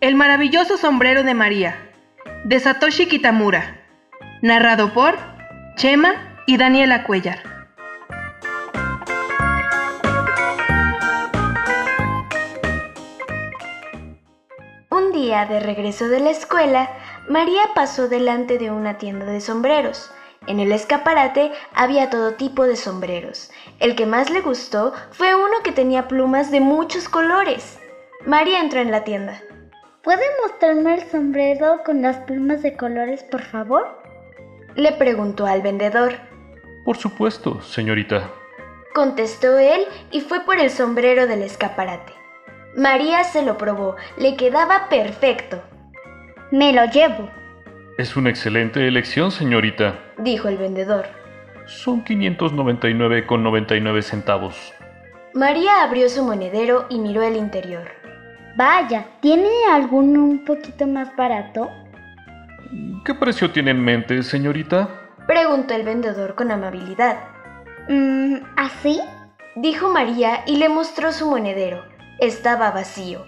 El maravilloso sombrero de María, de Satoshi Kitamura, narrado por Chema y Daniela Cuellar. Un día de regreso de la escuela, María pasó delante de una tienda de sombreros. En el escaparate había todo tipo de sombreros. El que más le gustó fue uno que tenía plumas de muchos colores. María entró en la tienda. ¿Puede mostrarme el sombrero con las plumas de colores, por favor? Le preguntó al vendedor. Por supuesto, señorita. Contestó él y fue por el sombrero del escaparate. María se lo probó, le quedaba perfecto. Me lo llevo. Es una excelente elección, señorita, dijo el vendedor. Son 599,99 centavos. María abrió su monedero y miró el interior. Vaya, ¿tiene alguno un poquito más barato? ¿Qué precio tiene en mente, señorita? Preguntó el vendedor con amabilidad. Mm, ¿Así? Dijo María y le mostró su monedero. Estaba vacío.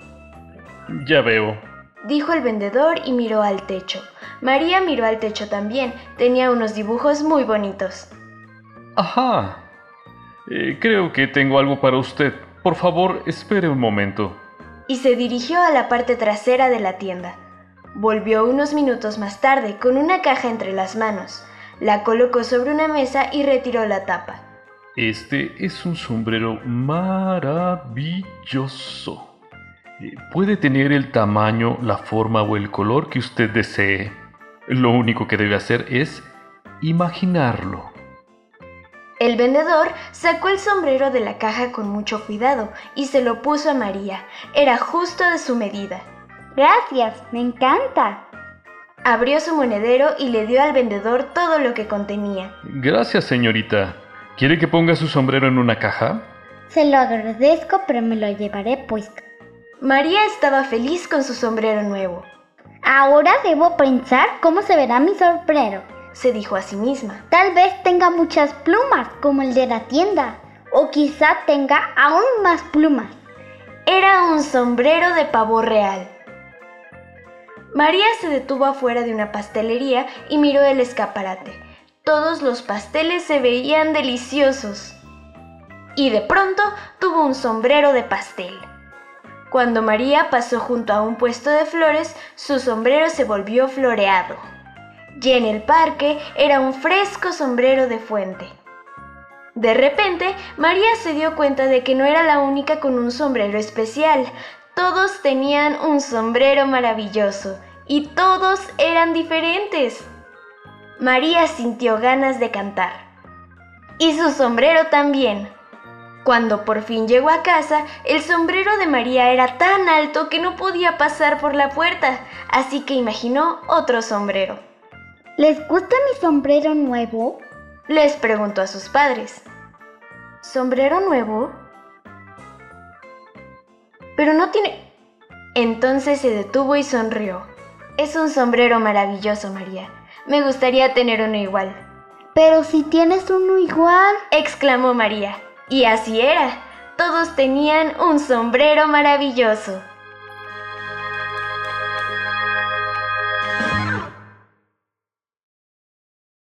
Ya veo. Dijo el vendedor y miró al techo. María miró al techo también. Tenía unos dibujos muy bonitos. Ajá. Eh, creo que tengo algo para usted. Por favor, espere un momento y se dirigió a la parte trasera de la tienda. Volvió unos minutos más tarde con una caja entre las manos. La colocó sobre una mesa y retiró la tapa. Este es un sombrero maravilloso. Eh, puede tener el tamaño, la forma o el color que usted desee. Lo único que debe hacer es imaginarlo. El vendedor sacó el sombrero de la caja con mucho cuidado y se lo puso a María. Era justo de su medida. Gracias, me encanta. Abrió su monedero y le dio al vendedor todo lo que contenía. Gracias, señorita. ¿Quiere que ponga su sombrero en una caja? Se lo agradezco, pero me lo llevaré puesto. María estaba feliz con su sombrero nuevo. Ahora debo pensar cómo se verá mi sombrero se dijo a sí misma. Tal vez tenga muchas plumas, como el de la tienda, o quizá tenga aún más plumas. Era un sombrero de pavo real. María se detuvo afuera de una pastelería y miró el escaparate. Todos los pasteles se veían deliciosos. Y de pronto tuvo un sombrero de pastel. Cuando María pasó junto a un puesto de flores, su sombrero se volvió floreado y en el parque era un fresco sombrero de fuente. De repente, María se dio cuenta de que no era la única con un sombrero especial. Todos tenían un sombrero maravilloso y todos eran diferentes. María sintió ganas de cantar. Y su sombrero también. Cuando por fin llegó a casa, el sombrero de María era tan alto que no podía pasar por la puerta, así que imaginó otro sombrero. ¿Les gusta mi sombrero nuevo? Les preguntó a sus padres. ¿Sombrero nuevo? Pero no tiene... Entonces se detuvo y sonrió. Es un sombrero maravilloso, María. Me gustaría tener uno igual. Pero si tienes uno igual, exclamó María. Y así era. Todos tenían un sombrero maravilloso.